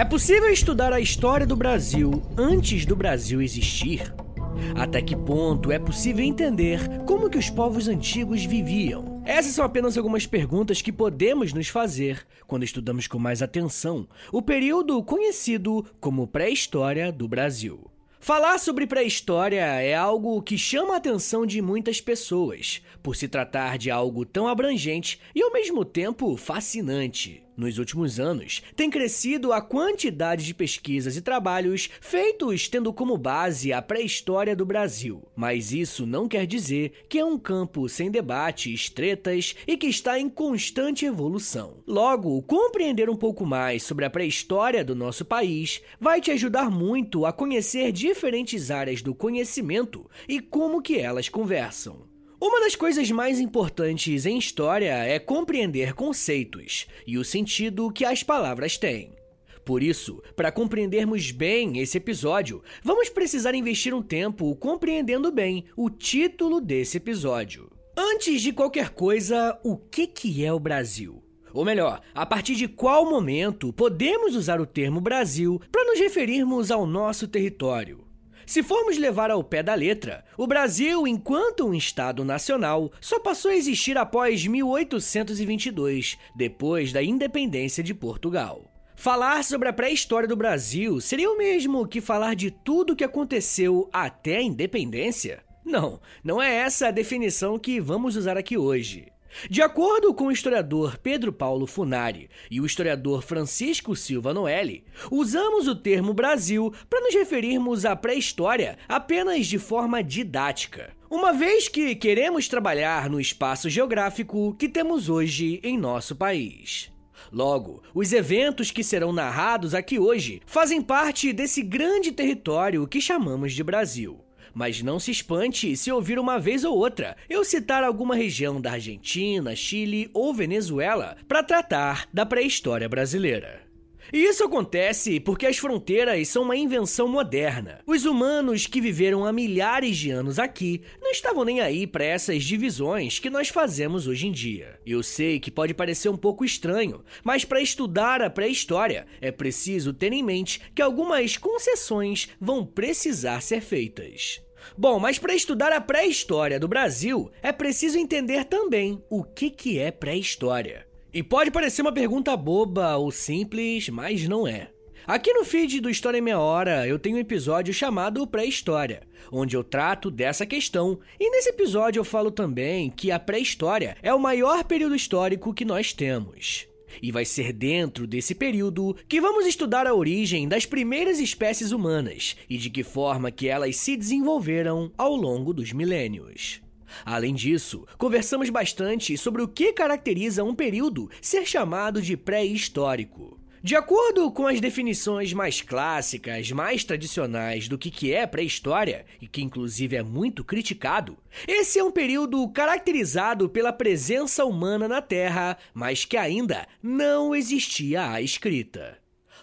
É possível estudar a história do Brasil antes do Brasil existir? Até que ponto é possível entender como que os povos antigos viviam? Essas são apenas algumas perguntas que podemos nos fazer quando estudamos com mais atenção o período conhecido como pré-história do Brasil. Falar sobre pré-história é algo que chama a atenção de muitas pessoas, por se tratar de algo tão abrangente e ao mesmo tempo fascinante. Nos últimos anos, tem crescido a quantidade de pesquisas e trabalhos feitos tendo como base a pré-história do Brasil. Mas isso não quer dizer que é um campo sem debates, tretas e que está em constante evolução. Logo, compreender um pouco mais sobre a pré-história do nosso país vai te ajudar muito a conhecer diferentes áreas do conhecimento e como que elas conversam. Uma das coisas mais importantes em história é compreender conceitos e o sentido que as palavras têm. Por isso, para compreendermos bem esse episódio, vamos precisar investir um tempo compreendendo bem o título desse episódio. Antes de qualquer coisa, o que, que é o Brasil? Ou melhor, a partir de qual momento podemos usar o termo Brasil para nos referirmos ao nosso território? Se formos levar ao pé da letra, o Brasil, enquanto um Estado nacional, só passou a existir após 1822, depois da independência de Portugal. Falar sobre a pré-história do Brasil seria o mesmo que falar de tudo o que aconteceu até a independência? Não, não é essa a definição que vamos usar aqui hoje. De acordo com o historiador Pedro Paulo Funari e o historiador Francisco Silva Noelli, usamos o termo Brasil para nos referirmos à pré-história apenas de forma didática, uma vez que queremos trabalhar no espaço geográfico que temos hoje em nosso país. Logo, os eventos que serão narrados aqui hoje fazem parte desse grande território que chamamos de Brasil. Mas não se espante se ouvir uma vez ou outra eu citar alguma região da Argentina, Chile ou Venezuela para tratar da pré-história brasileira. E isso acontece porque as fronteiras são uma invenção moderna. Os humanos que viveram há milhares de anos aqui não estavam nem aí para essas divisões que nós fazemos hoje em dia. Eu sei que pode parecer um pouco estranho, mas para estudar a pré-história é preciso ter em mente que algumas concessões vão precisar ser feitas. Bom, mas para estudar a pré-história do Brasil, é preciso entender também o que, que é pré-história. E pode parecer uma pergunta boba ou simples, mas não é. Aqui no feed do História em Meia Hora eu tenho um episódio chamado Pré-História, onde eu trato dessa questão, e nesse episódio eu falo também que a pré-história é o maior período histórico que nós temos. E vai ser dentro desse período que vamos estudar a origem das primeiras espécies humanas e de que forma que elas se desenvolveram ao longo dos milênios. Além disso, conversamos bastante sobre o que caracteriza um período ser chamado de pré-histórico. De acordo com as definições mais clássicas, mais tradicionais do que é pré-história, e que inclusive é muito criticado, esse é um período caracterizado pela presença humana na Terra, mas que ainda não existia a escrita.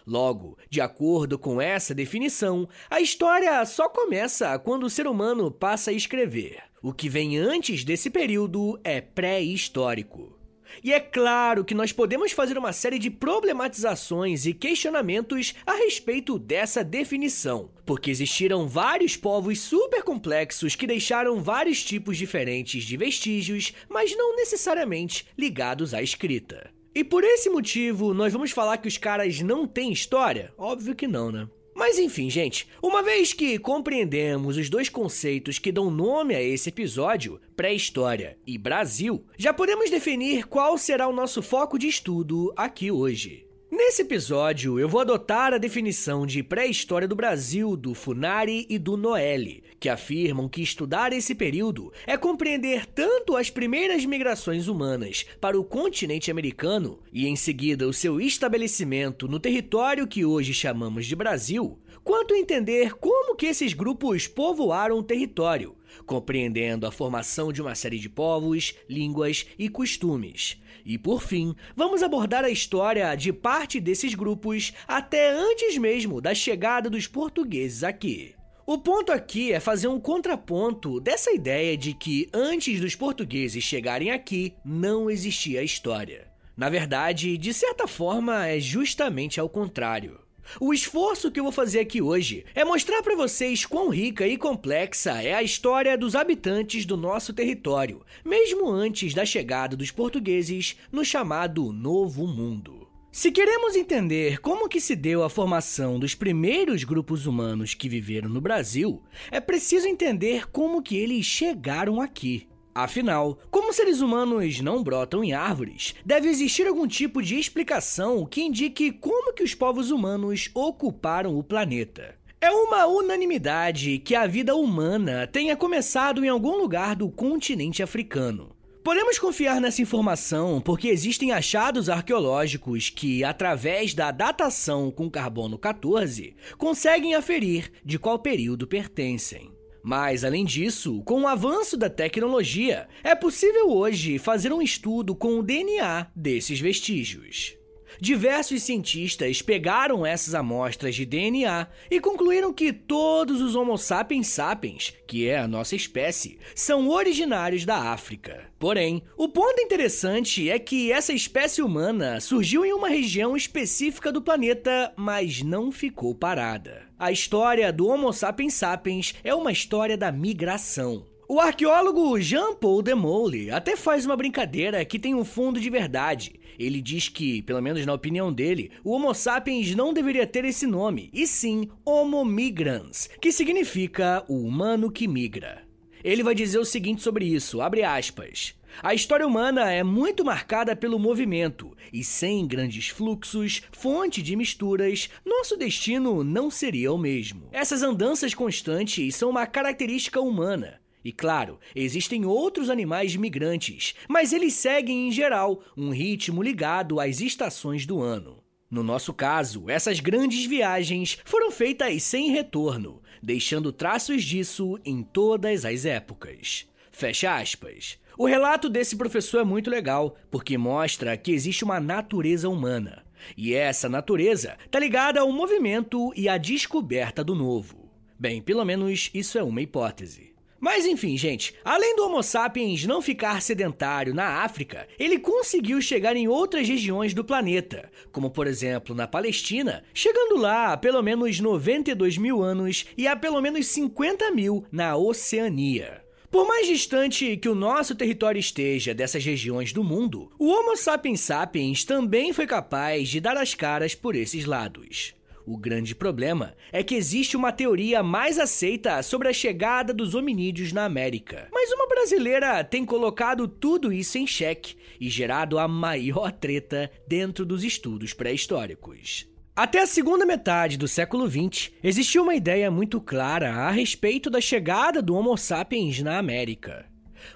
Logo, de acordo com essa definição, a história só começa quando o ser humano passa a escrever. O que vem antes desse período é pré-histórico. E é claro que nós podemos fazer uma série de problematizações e questionamentos a respeito dessa definição, porque existiram vários povos super complexos que deixaram vários tipos diferentes de vestígios, mas não necessariamente ligados à escrita. E por esse motivo, nós vamos falar que os caras não têm história? Óbvio que não, né? Mas enfim, gente, uma vez que compreendemos os dois conceitos que dão nome a esse episódio, pré-história e Brasil, já podemos definir qual será o nosso foco de estudo aqui hoje. Nesse episódio, eu vou adotar a definição de pré-história do Brasil do Funari e do Noelle, que afirmam que estudar esse período é compreender tanto as primeiras migrações humanas para o continente americano e, em seguida, o seu estabelecimento no território que hoje chamamos de Brasil, quanto entender como que esses grupos povoaram o território, compreendendo a formação de uma série de povos, línguas e costumes e por fim, vamos abordar a história de parte desses grupos até antes mesmo da chegada dos portugueses aqui. O ponto aqui é fazer um contraponto dessa ideia de que antes dos portugueses chegarem aqui não existia história. Na verdade, de certa forma, é justamente ao contrário. O esforço que eu vou fazer aqui hoje é mostrar para vocês quão rica e complexa é a história dos habitantes do nosso território, mesmo antes da chegada dos portugueses no chamado Novo Mundo. Se queremos entender como que se deu a formação dos primeiros grupos humanos que viveram no Brasil, é preciso entender como que eles chegaram aqui. Afinal, como seres humanos não brotam em árvores, deve existir algum tipo de explicação que indique como que os povos humanos ocuparam o planeta. É uma unanimidade que a vida humana tenha começado em algum lugar do continente africano. Podemos confiar nessa informação porque existem achados arqueológicos que, através da datação com carbono 14, conseguem aferir de qual período pertencem. Mas, além disso, com o avanço da tecnologia, é possível hoje fazer um estudo com o DNA desses vestígios. Diversos cientistas pegaram essas amostras de DNA e concluíram que todos os Homo sapiens sapiens, que é a nossa espécie, são originários da África. Porém, o ponto interessante é que essa espécie humana surgiu em uma região específica do planeta, mas não ficou parada. A história do Homo sapiens sapiens é uma história da migração. O arqueólogo Jean-Paul Demole até faz uma brincadeira que tem um fundo de verdade. Ele diz que, pelo menos na opinião dele, o Homo sapiens não deveria ter esse nome, e sim Homo migrans, que significa o humano que migra. Ele vai dizer o seguinte sobre isso, abre aspas. A história humana é muito marcada pelo movimento, e sem grandes fluxos, fonte de misturas, nosso destino não seria o mesmo. Essas andanças constantes são uma característica humana. E claro, existem outros animais migrantes, mas eles seguem em geral um ritmo ligado às estações do ano. No nosso caso, essas grandes viagens foram feitas sem retorno, deixando traços disso em todas as épocas. Fecha aspas. O relato desse professor é muito legal, porque mostra que existe uma natureza humana. E essa natureza está ligada ao movimento e à descoberta do novo. Bem, pelo menos isso é uma hipótese. Mas enfim, gente, além do Homo sapiens não ficar sedentário na África, ele conseguiu chegar em outras regiões do planeta, como por exemplo na Palestina, chegando lá há pelo menos 92 mil anos e há pelo menos 50 mil na Oceania. Por mais distante que o nosso território esteja dessas regiões do mundo, o Homo sapiens sapiens também foi capaz de dar as caras por esses lados. O grande problema é que existe uma teoria mais aceita sobre a chegada dos hominídeos na América. Mas uma brasileira tem colocado tudo isso em xeque e gerado a maior treta dentro dos estudos pré-históricos. Até a segunda metade do século XX, existiu uma ideia muito clara a respeito da chegada do Homo sapiens na América.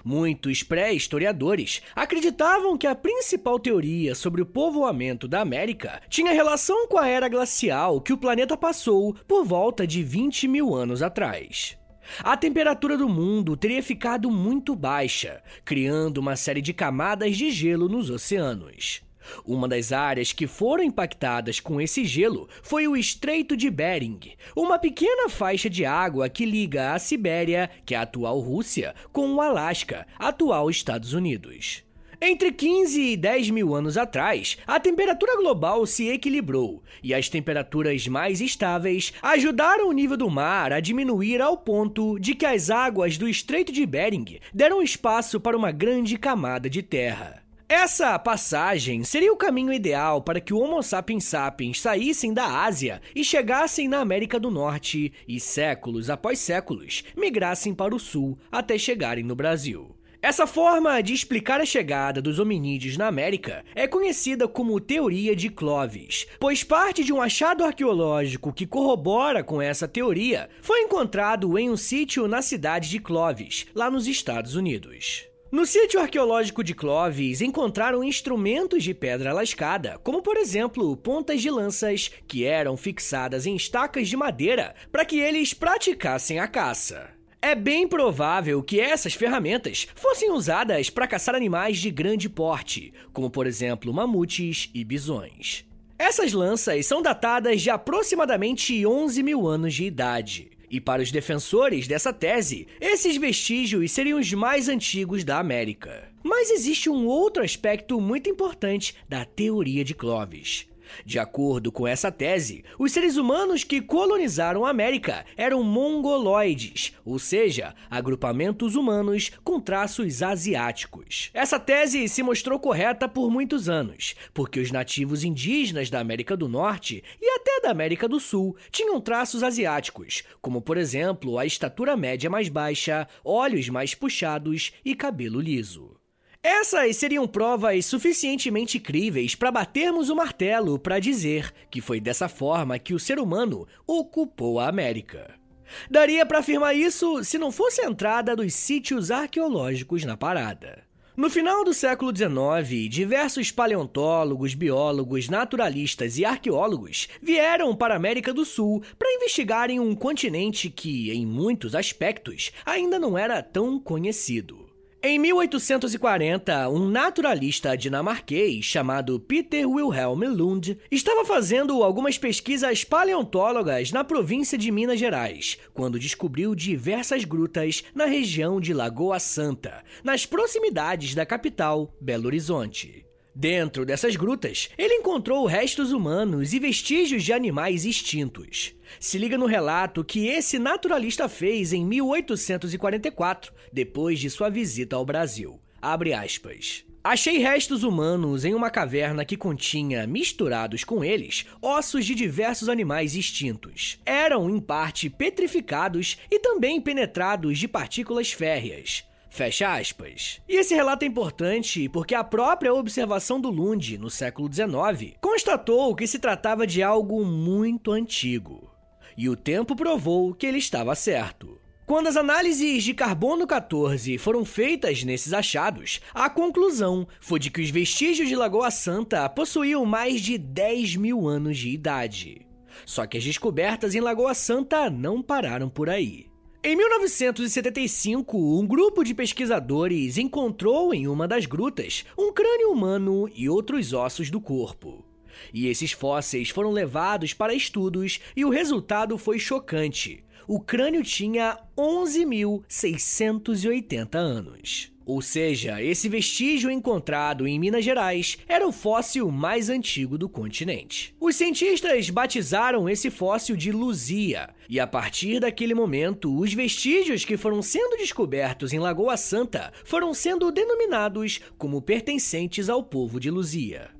Muitos pré-historiadores acreditavam que a principal teoria sobre o povoamento da América tinha relação com a era glacial que o planeta passou por volta de 20 mil anos atrás. A temperatura do mundo teria ficado muito baixa, criando uma série de camadas de gelo nos oceanos. Uma das áreas que foram impactadas com esse gelo foi o Estreito de Bering, uma pequena faixa de água que liga a Sibéria, que é a atual Rússia, com o Alasca, atual Estados Unidos. Entre 15 e 10 mil anos atrás, a temperatura global se equilibrou e as temperaturas mais estáveis ajudaram o nível do mar a diminuir ao ponto de que as águas do Estreito de Bering deram espaço para uma grande camada de terra. Essa passagem seria o caminho ideal para que o Homo sapiens sapiens saíssem da Ásia e chegassem na América do Norte e, séculos após séculos, migrassem para o sul até chegarem no Brasil. Essa forma de explicar a chegada dos hominídeos na América é conhecida como teoria de Clovis, pois parte de um achado arqueológico que corrobora com essa teoria foi encontrado em um sítio na cidade de Clovis, lá nos Estados Unidos. No sítio arqueológico de Clovis, encontraram instrumentos de pedra lascada, como por exemplo pontas de lanças que eram fixadas em estacas de madeira para que eles praticassem a caça. É bem provável que essas ferramentas fossem usadas para caçar animais de grande porte, como por exemplo mamutes e bisões. Essas lanças são datadas de aproximadamente 11 mil anos de idade. E para os defensores dessa tese, esses vestígios seriam os mais antigos da América. Mas existe um outro aspecto muito importante da teoria de Clovis. De acordo com essa tese, os seres humanos que colonizaram a América eram mongoloides, ou seja, agrupamentos humanos com traços asiáticos. Essa tese se mostrou correta por muitos anos, porque os nativos indígenas da América do Norte e até da América do Sul tinham traços asiáticos, como por exemplo a estatura média mais baixa, olhos mais puxados e cabelo liso. Essas seriam provas suficientemente críveis para batermos o martelo para dizer que foi dessa forma que o ser humano ocupou a América. Daria para afirmar isso se não fosse a entrada dos sítios arqueológicos na parada. No final do século XIX, diversos paleontólogos, biólogos, naturalistas e arqueólogos vieram para a América do Sul para investigarem um continente que, em muitos aspectos, ainda não era tão conhecido. Em 1840, um naturalista dinamarquês chamado Peter Wilhelm Lund estava fazendo algumas pesquisas paleontólogas na província de Minas Gerais, quando descobriu diversas grutas na região de Lagoa Santa, nas proximidades da capital, Belo Horizonte. Dentro dessas grutas, ele encontrou restos humanos e vestígios de animais extintos. Se liga no relato que esse naturalista fez em 1844, depois de sua visita ao Brasil. Abre aspas. Achei restos humanos em uma caverna que continha, misturados com eles, ossos de diversos animais extintos. Eram, em parte, petrificados e também penetrados de partículas férreas. Fecha aspas. E esse relato é importante porque a própria observação do Lund, no século XIX, constatou que se tratava de algo muito antigo. E o tempo provou que ele estava certo. Quando as análises de carbono 14 foram feitas nesses achados, a conclusão foi de que os vestígios de Lagoa Santa possuíam mais de 10 mil anos de idade. Só que as descobertas em Lagoa Santa não pararam por aí. Em 1975, um grupo de pesquisadores encontrou em uma das grutas um crânio humano e outros ossos do corpo. E esses fósseis foram levados para estudos e o resultado foi chocante. O crânio tinha 11.680 anos. Ou seja, esse vestígio encontrado em Minas Gerais era o fóssil mais antigo do continente. Os cientistas batizaram esse fóssil de Luzia, e a partir daquele momento, os vestígios que foram sendo descobertos em Lagoa Santa foram sendo denominados como pertencentes ao povo de Luzia.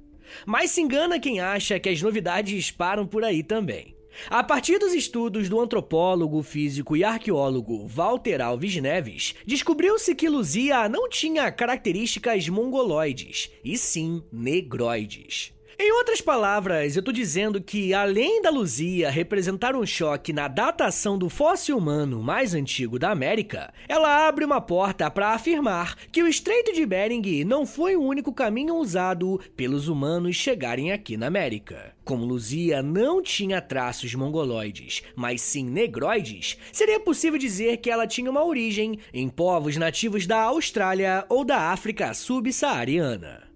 Mas se engana quem acha que as novidades param por aí também. A partir dos estudos do antropólogo, físico e arqueólogo Walter Alves Neves, descobriu-se que Luzia não tinha características mongoloides, e sim negroides. Em outras palavras, eu estou dizendo que, além da Luzia representar um choque na datação do fóssil humano mais antigo da América, ela abre uma porta para afirmar que o Estreito de Bering não foi o único caminho usado pelos humanos chegarem aqui na América. Como Luzia não tinha traços mongoloides, mas sim negroides, seria possível dizer que ela tinha uma origem em povos nativos da Austrália ou da África subsaariana.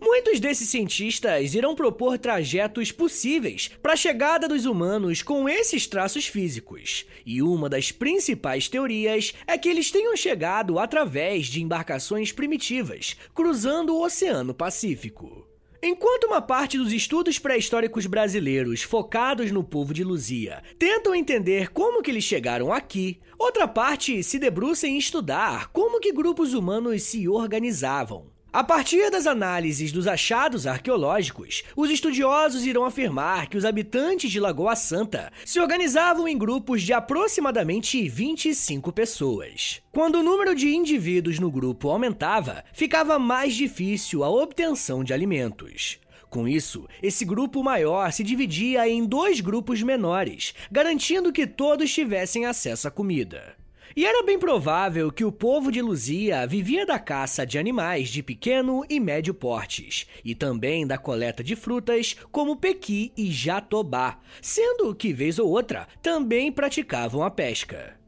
Muitos desses cientistas irão propor trajetos possíveis para a chegada dos humanos com esses traços físicos, e uma das principais teorias é que eles tenham chegado através de embarcações primitivas, cruzando o Oceano Pacífico. Enquanto uma parte dos estudos pré-históricos brasileiros focados no povo de Luzia tentam entender como que eles chegaram aqui, outra parte se debruça em estudar como que grupos humanos se organizavam, a partir das análises dos achados arqueológicos, os estudiosos irão afirmar que os habitantes de Lagoa Santa se organizavam em grupos de aproximadamente 25 pessoas. Quando o número de indivíduos no grupo aumentava, ficava mais difícil a obtenção de alimentos. Com isso, esse grupo maior se dividia em dois grupos menores, garantindo que todos tivessem acesso à comida. E era bem provável que o povo de Luzia vivia da caça de animais de pequeno e médio portes, e também da coleta de frutas como pequi e jatobá, sendo que, vez ou outra, também praticavam a pesca.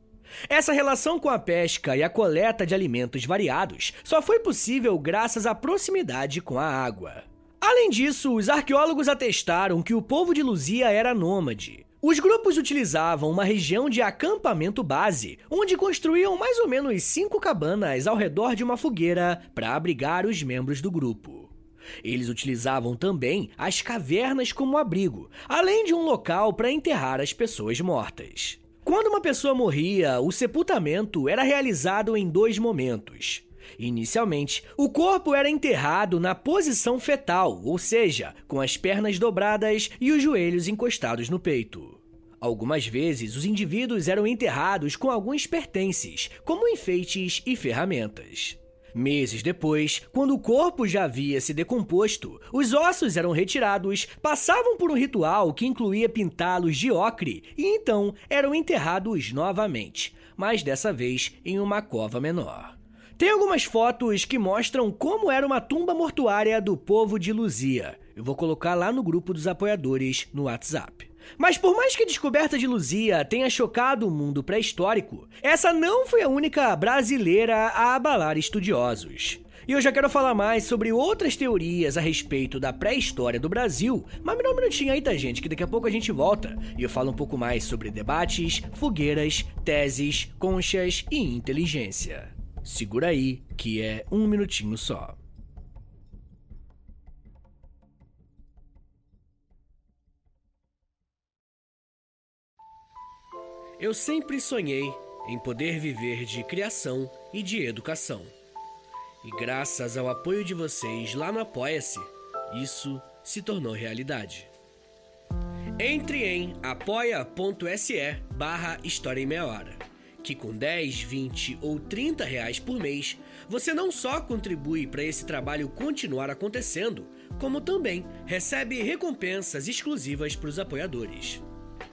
Essa relação com a pesca e a coleta de alimentos variados só foi possível graças à proximidade com a água. Além disso, os arqueólogos atestaram que o povo de Luzia era nômade, os grupos utilizavam uma região de acampamento base, onde construíam mais ou menos cinco cabanas ao redor de uma fogueira para abrigar os membros do grupo. Eles utilizavam também as cavernas como abrigo, além de um local para enterrar as pessoas mortas. Quando uma pessoa morria, o sepultamento era realizado em dois momentos. Inicialmente, o corpo era enterrado na posição fetal, ou seja, com as pernas dobradas e os joelhos encostados no peito. Algumas vezes, os indivíduos eram enterrados com alguns pertences, como enfeites e ferramentas. Meses depois, quando o corpo já havia se decomposto, os ossos eram retirados, passavam por um ritual que incluía pintá-los de ocre e então eram enterrados novamente, mas dessa vez em uma cova menor. Tem algumas fotos que mostram como era uma tumba mortuária do povo de Luzia. Eu vou colocar lá no grupo dos apoiadores no WhatsApp. Mas por mais que a descoberta de Luzia tenha chocado o mundo pré-histórico, essa não foi a única brasileira a abalar estudiosos. E eu já quero falar mais sobre outras teorias a respeito da pré-história do Brasil, mas me dá um minutinho aí, tá, gente? Que daqui a pouco a gente volta e eu falo um pouco mais sobre debates, fogueiras, teses, conchas e inteligência. Segura aí, que é um minutinho só. Eu sempre sonhei em poder viver de criação e de educação. E graças ao apoio de vocês lá no Apoia-se, isso se tornou realidade. Entre em apoia.se barra História em Meia Hora, que com 10, 20 ou 30 reais por mês, você não só contribui para esse trabalho continuar acontecendo, como também recebe recompensas exclusivas para os apoiadores.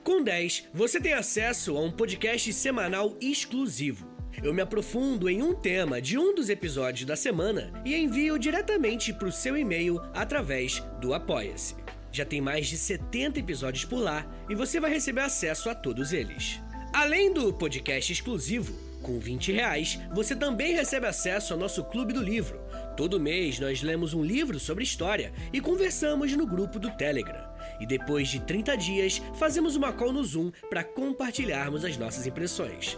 Com 10, você tem acesso a um podcast semanal exclusivo. Eu me aprofundo em um tema de um dos episódios da semana e envio diretamente para o seu e-mail através do Apoia-se. Já tem mais de 70 episódios por lá e você vai receber acesso a todos eles. Além do podcast exclusivo, com 20 reais, você também recebe acesso ao nosso Clube do Livro. Todo mês nós lemos um livro sobre história e conversamos no grupo do Telegram. E depois de 30 dias, fazemos uma call no Zoom para compartilharmos as nossas impressões.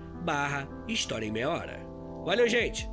barra História em Meia Hora. Valeu, gente!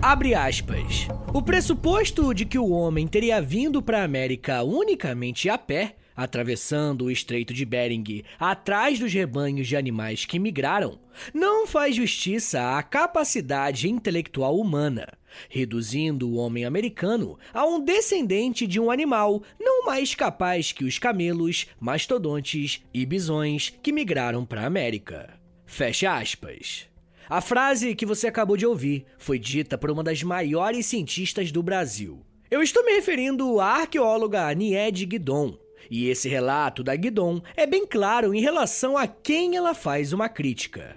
Abre aspas. O pressuposto de que o homem teria vindo para a América unicamente a pé atravessando o Estreito de Bering atrás dos rebanhos de animais que migraram, não faz justiça à capacidade intelectual humana, reduzindo o homem americano a um descendente de um animal não mais capaz que os camelos, mastodontes e bisões que migraram para a América. Fecha aspas. A frase que você acabou de ouvir foi dita por uma das maiores cientistas do Brasil. Eu estou me referindo à arqueóloga Nied Guidon, e esse relato da Guidon é bem claro em relação a quem ela faz uma crítica.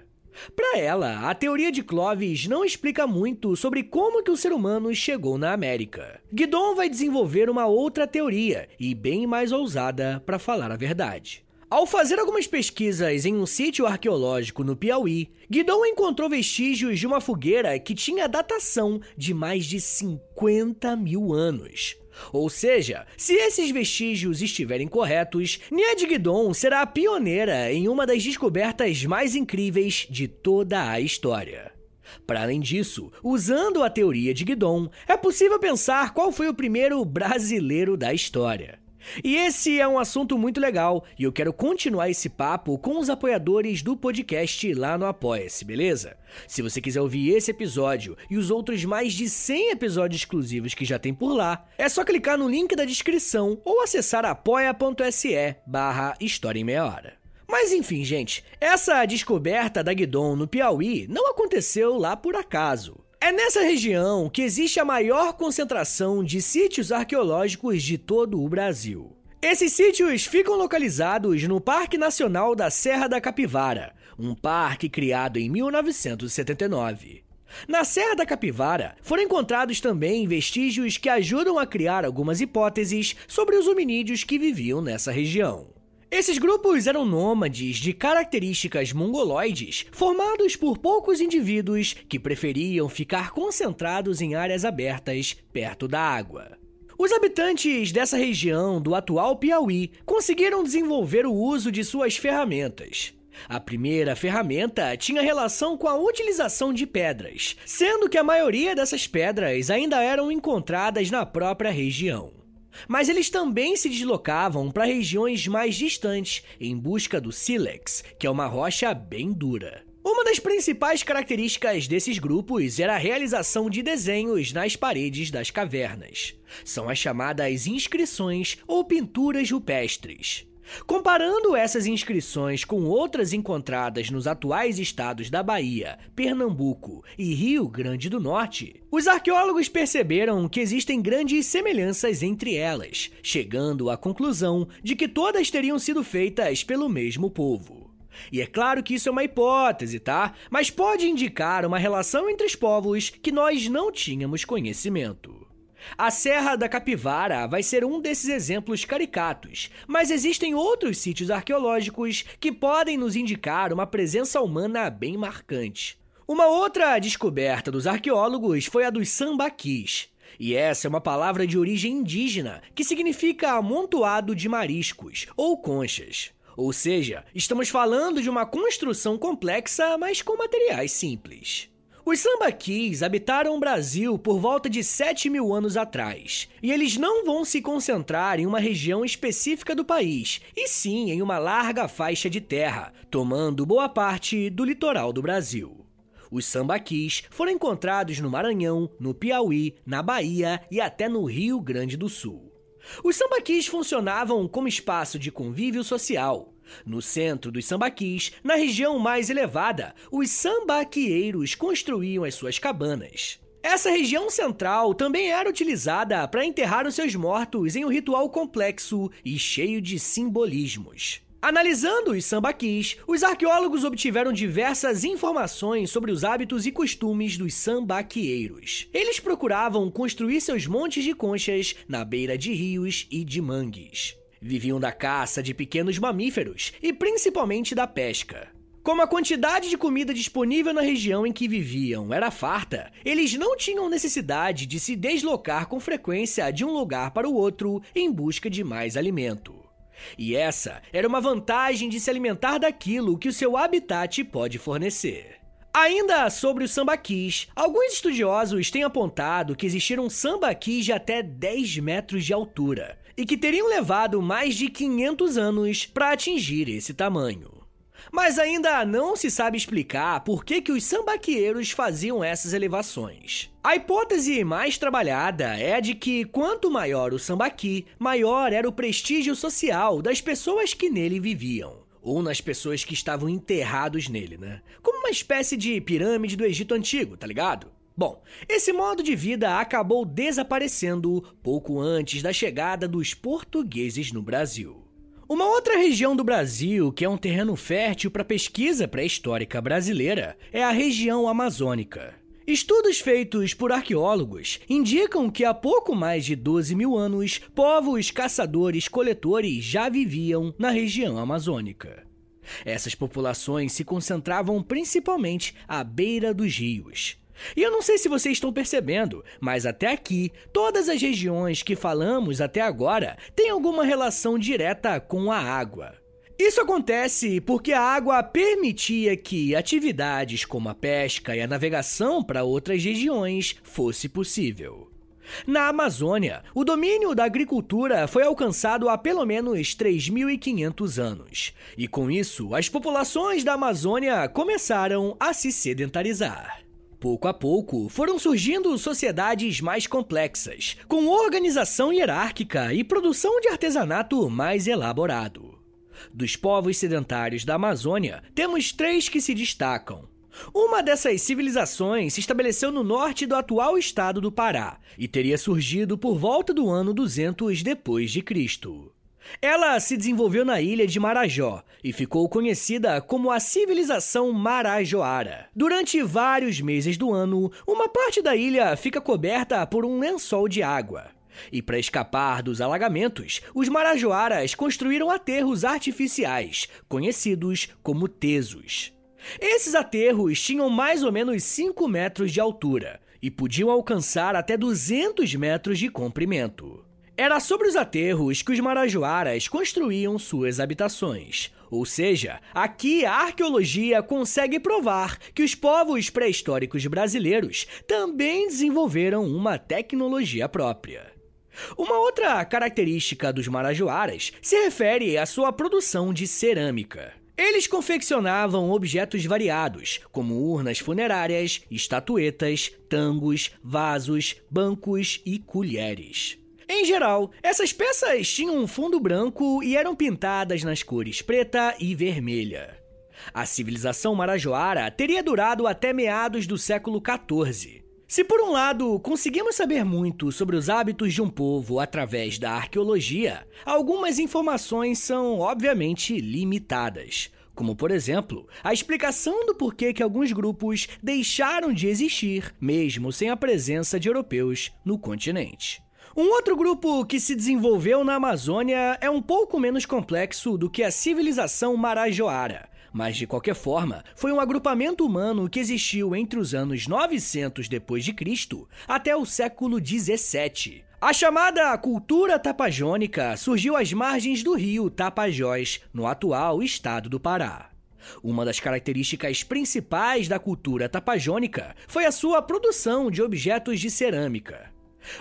Para ela, a teoria de Clovis não explica muito sobre como que o ser humano chegou na América. Guidon vai desenvolver uma outra teoria, e bem mais ousada para falar a verdade. Ao fazer algumas pesquisas em um sítio arqueológico no Piauí, Guidon encontrou vestígios de uma fogueira que tinha datação de mais de 50 mil anos. Ou seja, se esses vestígios estiverem corretos, Nied Guidon será a pioneira em uma das descobertas mais incríveis de toda a história. Para além disso, usando a teoria de Guidon, é possível pensar qual foi o primeiro brasileiro da história. E esse é um assunto muito legal e eu quero continuar esse papo com os apoiadores do podcast lá no Apoia-se, beleza? Se você quiser ouvir esse episódio e os outros mais de 100 episódios exclusivos que já tem por lá, é só clicar no link da descrição ou acessar apoia.se barra História em Meia Hora. Mas enfim, gente, essa descoberta da Guidon no Piauí não aconteceu lá por acaso. É nessa região que existe a maior concentração de sítios arqueológicos de todo o Brasil. Esses sítios ficam localizados no Parque Nacional da Serra da Capivara, um parque criado em 1979. Na Serra da Capivara foram encontrados também vestígios que ajudam a criar algumas hipóteses sobre os hominídeos que viviam nessa região. Esses grupos eram nômades de características mongoloides, formados por poucos indivíduos que preferiam ficar concentrados em áreas abertas perto da água. Os habitantes dessa região do atual Piauí conseguiram desenvolver o uso de suas ferramentas. A primeira ferramenta tinha relação com a utilização de pedras, sendo que a maioria dessas pedras ainda eram encontradas na própria região. Mas eles também se deslocavam para regiões mais distantes em busca do sílex, que é uma rocha bem dura. Uma das principais características desses grupos era a realização de desenhos nas paredes das cavernas. São as chamadas inscrições ou pinturas rupestres. Comparando essas inscrições com outras encontradas nos atuais estados da Bahia, Pernambuco e Rio Grande do Norte, os arqueólogos perceberam que existem grandes semelhanças entre elas, chegando à conclusão de que todas teriam sido feitas pelo mesmo povo. E é claro que isso é uma hipótese, tá? Mas pode indicar uma relação entre os povos que nós não tínhamos conhecimento. A Serra da Capivara vai ser um desses exemplos caricatos, mas existem outros sítios arqueológicos que podem nos indicar uma presença humana bem marcante. Uma outra descoberta dos arqueólogos foi a dos sambaquis. E essa é uma palavra de origem indígena que significa amontoado de mariscos ou conchas. Ou seja, estamos falando de uma construção complexa, mas com materiais simples. Os sambaquis habitaram o Brasil por volta de 7 mil anos atrás, e eles não vão se concentrar em uma região específica do país, e sim em uma larga faixa de terra, tomando boa parte do litoral do Brasil. Os sambaquis foram encontrados no Maranhão, no Piauí, na Bahia e até no Rio Grande do Sul. Os sambaquis funcionavam como espaço de convívio social. No centro dos sambaquis, na região mais elevada, os sambaquieiros construíam as suas cabanas. Essa região central também era utilizada para enterrar os seus mortos em um ritual complexo e cheio de simbolismos. Analisando os sambaquis, os arqueólogos obtiveram diversas informações sobre os hábitos e costumes dos sambaquieiros. Eles procuravam construir seus montes de conchas na beira de rios e de mangues. Viviam da caça de pequenos mamíferos e principalmente da pesca. Como a quantidade de comida disponível na região em que viviam era farta, eles não tinham necessidade de se deslocar com frequência de um lugar para o outro em busca de mais alimento. E essa era uma vantagem de se alimentar daquilo que o seu habitat pode fornecer. Ainda sobre os sambaquis, alguns estudiosos têm apontado que existiram sambaquis de até 10 metros de altura e que teriam levado mais de 500 anos para atingir esse tamanho. Mas ainda não se sabe explicar por que, que os sambaqueiros faziam essas elevações. A hipótese mais trabalhada é a de que quanto maior o sambaqui, maior era o prestígio social das pessoas que nele viviam. Ou nas pessoas que estavam enterrados nele, né? Como uma espécie de pirâmide do Egito Antigo, tá ligado? Bom, esse modo de vida acabou desaparecendo pouco antes da chegada dos portugueses no Brasil. Uma outra região do Brasil que é um terreno fértil para pesquisa pré-histórica brasileira é a região amazônica. Estudos feitos por arqueólogos indicam que há pouco mais de 12 mil anos, povos caçadores-coletores já viviam na região amazônica. Essas populações se concentravam principalmente à beira dos rios, e eu não sei se vocês estão percebendo, mas até aqui, todas as regiões que falamos até agora têm alguma relação direta com a água. Isso acontece porque a água permitia que atividades como a pesca e a navegação para outras regiões fosse possível. Na Amazônia, o domínio da agricultura foi alcançado há pelo menos 3.500 anos, e com isso, as populações da Amazônia começaram a se sedentarizar. Pouco a pouco, foram surgindo sociedades mais complexas, com organização hierárquica e produção de artesanato mais elaborado. Dos povos sedentários da Amazônia, temos três que se destacam. Uma dessas civilizações se estabeleceu no norte do atual estado do Pará e teria surgido por volta do ano 200 depois de Cristo. Ela se desenvolveu na ilha de Marajó e ficou conhecida como a civilização marajoara. Durante vários meses do ano, uma parte da ilha fica coberta por um lençol de água. E para escapar dos alagamentos, os marajoaras construíram aterros artificiais, conhecidos como tesos. Esses aterros tinham mais ou menos 5 metros de altura e podiam alcançar até 200 metros de comprimento. Era sobre os aterros que os marajoaras construíam suas habitações. Ou seja, aqui a arqueologia consegue provar que os povos pré-históricos brasileiros também desenvolveram uma tecnologia própria. Uma outra característica dos marajoaras se refere à sua produção de cerâmica. Eles confeccionavam objetos variados, como urnas funerárias, estatuetas, tangos, vasos, bancos e colheres. Em geral, essas peças tinham um fundo branco e eram pintadas nas cores preta e vermelha. A civilização marajoara teria durado até meados do século XIV. Se por um lado conseguimos saber muito sobre os hábitos de um povo através da arqueologia, algumas informações são obviamente limitadas. Como, por exemplo, a explicação do porquê que alguns grupos deixaram de existir, mesmo sem a presença de europeus no continente. Um outro grupo que se desenvolveu na Amazônia é um pouco menos complexo do que a civilização marajoara. Mas de qualquer forma, foi um agrupamento humano que existiu entre os anos 900 depois de Cristo até o século 17. A chamada cultura tapajônica surgiu às margens do rio Tapajós, no atual estado do Pará. Uma das características principais da cultura tapajônica foi a sua produção de objetos de cerâmica.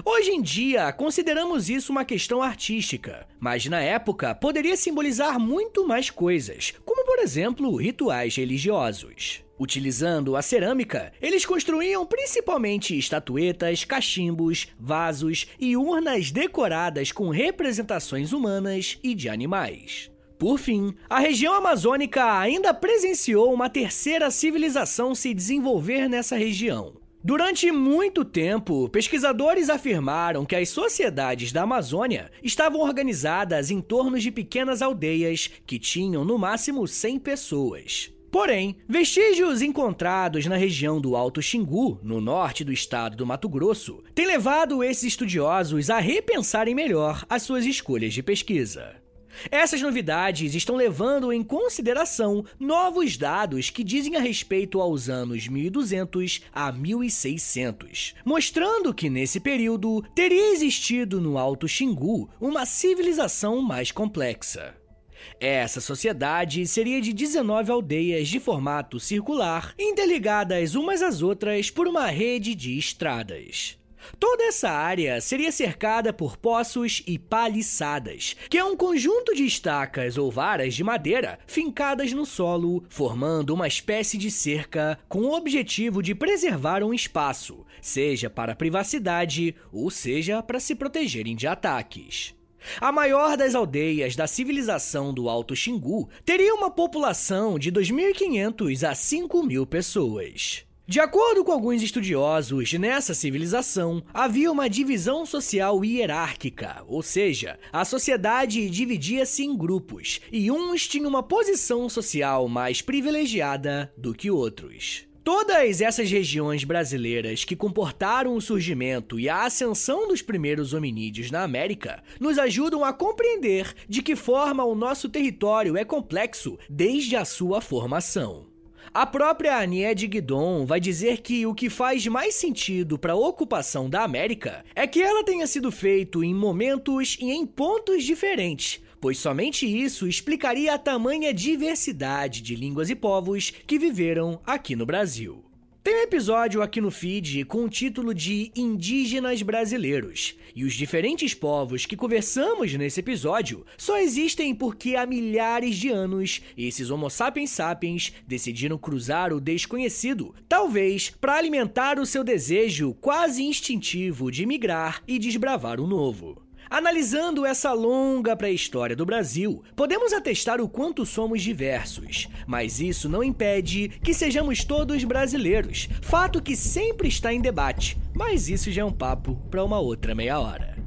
Hoje em dia, consideramos isso uma questão artística, mas na época poderia simbolizar muito mais coisas, como por exemplo rituais religiosos. Utilizando a cerâmica, eles construíam principalmente estatuetas, cachimbos, vasos e urnas decoradas com representações humanas e de animais. Por fim, a região amazônica ainda presenciou uma terceira civilização se desenvolver nessa região, Durante muito tempo, pesquisadores afirmaram que as sociedades da Amazônia estavam organizadas em torno de pequenas aldeias que tinham no máximo 100 pessoas. Porém, vestígios encontrados na região do Alto Xingu, no norte do estado do Mato Grosso, têm levado esses estudiosos a repensarem melhor as suas escolhas de pesquisa. Essas novidades estão levando em consideração novos dados que dizem a respeito aos anos 1200 a 1600, mostrando que nesse período teria existido no Alto Xingu uma civilização mais complexa. Essa sociedade seria de 19 aldeias de formato circular, interligadas umas às outras por uma rede de estradas. Toda essa área seria cercada por poços e paliçadas, que é um conjunto de estacas ou varas de madeira fincadas no solo, formando uma espécie de cerca com o objetivo de preservar um espaço, seja para privacidade ou seja para se protegerem de ataques. A maior das aldeias da civilização do Alto Xingu teria uma população de 2.500 a 5.000 pessoas. De acordo com alguns estudiosos, nessa civilização havia uma divisão social hierárquica, ou seja, a sociedade dividia-se em grupos e uns tinham uma posição social mais privilegiada do que outros. Todas essas regiões brasileiras que comportaram o surgimento e a ascensão dos primeiros hominídeos na América nos ajudam a compreender de que forma o nosso território é complexo desde a sua formação. A própria Aniede Guidon vai dizer que o que faz mais sentido para a ocupação da América é que ela tenha sido feito em momentos e em pontos diferentes, pois somente isso explicaria a tamanha diversidade de línguas e povos que viveram aqui no Brasil. Tem um episódio aqui no feed com o título de Indígenas Brasileiros, e os diferentes povos que conversamos nesse episódio só existem porque há milhares de anos esses Homo sapiens sapiens decidiram cruzar o desconhecido, talvez para alimentar o seu desejo quase instintivo de migrar e desbravar o novo. Analisando essa longa pré-história do Brasil, podemos atestar o quanto somos diversos, mas isso não impede que sejamos todos brasileiros, fato que sempre está em debate, mas isso já é um papo para uma outra meia hora.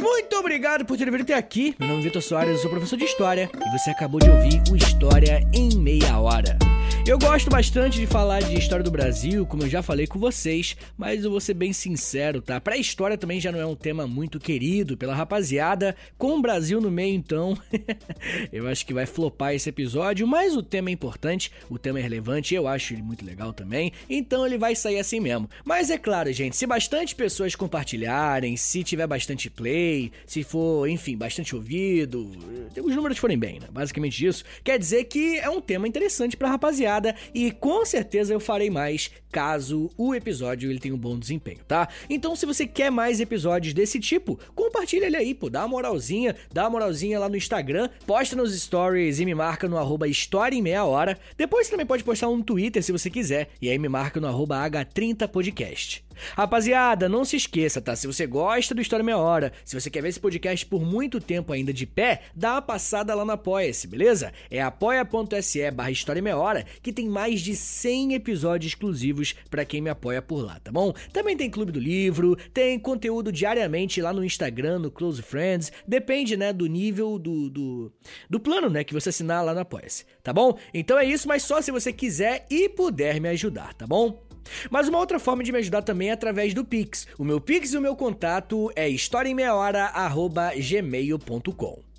Muito obrigado por terem vindo até aqui. Meu nome é Vitor Soares, eu sou professor de História e você acabou de ouvir o História em Meia Hora. Eu gosto bastante de falar de história do Brasil, como eu já falei com vocês, mas eu vou ser bem sincero, tá? Pra história também já não é um tema muito querido pela rapaziada, com o Brasil no meio então, eu acho que vai flopar esse episódio, mas o tema é importante, o tema é relevante, eu acho ele muito legal também, então ele vai sair assim mesmo. Mas é claro, gente, se bastante pessoas compartilharem, se tiver bastante play, se for, enfim, bastante ouvido, os números forem bem, né? Basicamente isso, quer dizer que é um tema interessante pra rapaziada e com certeza eu farei mais caso o episódio ele tenha um bom desempenho, tá? Então se você quer mais episódios desse tipo, compartilha ele aí, pô, dá uma moralzinha, dá uma moralzinha lá no Instagram, posta nos stories e me marca no arroba História em Meia Hora. Depois você também pode postar um Twitter se você quiser, e aí me marca no arroba H30podcast. Rapaziada, não se esqueça, tá? Se você gosta do História Meia Hora, se você quer ver esse podcast por muito tempo ainda de pé, dá uma passada lá no Apoia-se, beleza? É apoia.se barra História Meia Hora, que tem mais de 100 episódios exclusivos para quem me apoia por lá, tá bom? Também tem Clube do Livro, tem conteúdo diariamente lá no Instagram, no Close Friends, depende, né, do nível do, do, do plano, né, que você assinar lá no Apoia-se, tá bom? Então é isso, mas só se você quiser e puder me ajudar, tá bom? Mas uma outra forma de me ajudar também é através do Pix. O meu Pix e o meu contato é historiaemmeiahora.gmail.com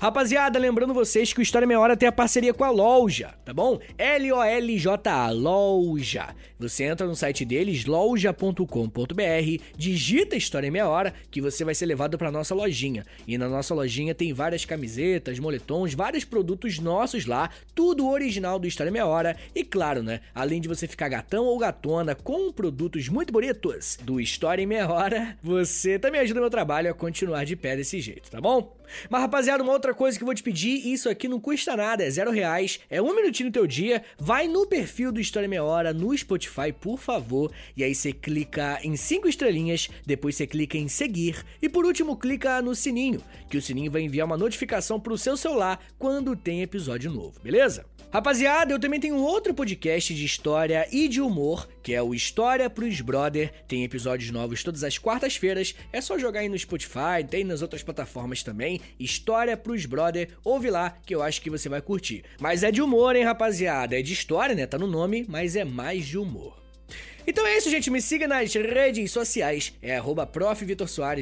Rapaziada, lembrando vocês que o História Meia Hora tem a parceria com a Loja, tá bom? L-O-L-J-A, Loja. Você entra no site deles, loja.com.br, digita História Meia Hora, que você vai ser levado para nossa lojinha. E na nossa lojinha tem várias camisetas, moletons, vários produtos nossos lá, tudo original do História Meia Hora. E claro, né, além de você ficar gatão ou gatona com produtos muito bonitos do História em Meia Hora, você também ajuda meu trabalho a continuar de pé desse jeito, tá bom? Mas rapaziada, uma outra coisa que eu vou te pedir, isso aqui não custa nada, é zero reais, é um minutinho no teu dia, vai no perfil do História Meia Hora no Spotify, por favor, e aí você clica em cinco estrelinhas, depois você clica em seguir, e por último clica no sininho, que o sininho vai enviar uma notificação pro seu celular quando tem episódio novo, beleza? Rapaziada, eu também tenho outro podcast de história e de humor, que é o História pros Brother. Tem episódios novos todas as quartas-feiras. É só jogar aí no Spotify, tem nas outras plataformas também. História pros Brother. Ouve lá que eu acho que você vai curtir. Mas é de humor, hein, rapaziada? É de história, né? Tá no nome, mas é mais de humor. Então é isso, gente. Me siga nas redes sociais. É arroba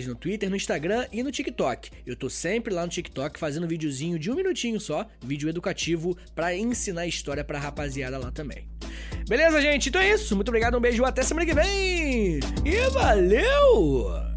no Twitter, no Instagram e no TikTok. Eu tô sempre lá no TikTok fazendo um videozinho de um minutinho só, vídeo educativo, para ensinar história pra rapaziada lá também. Beleza, gente? Então é isso. Muito obrigado, um beijo, até semana que vem! E valeu!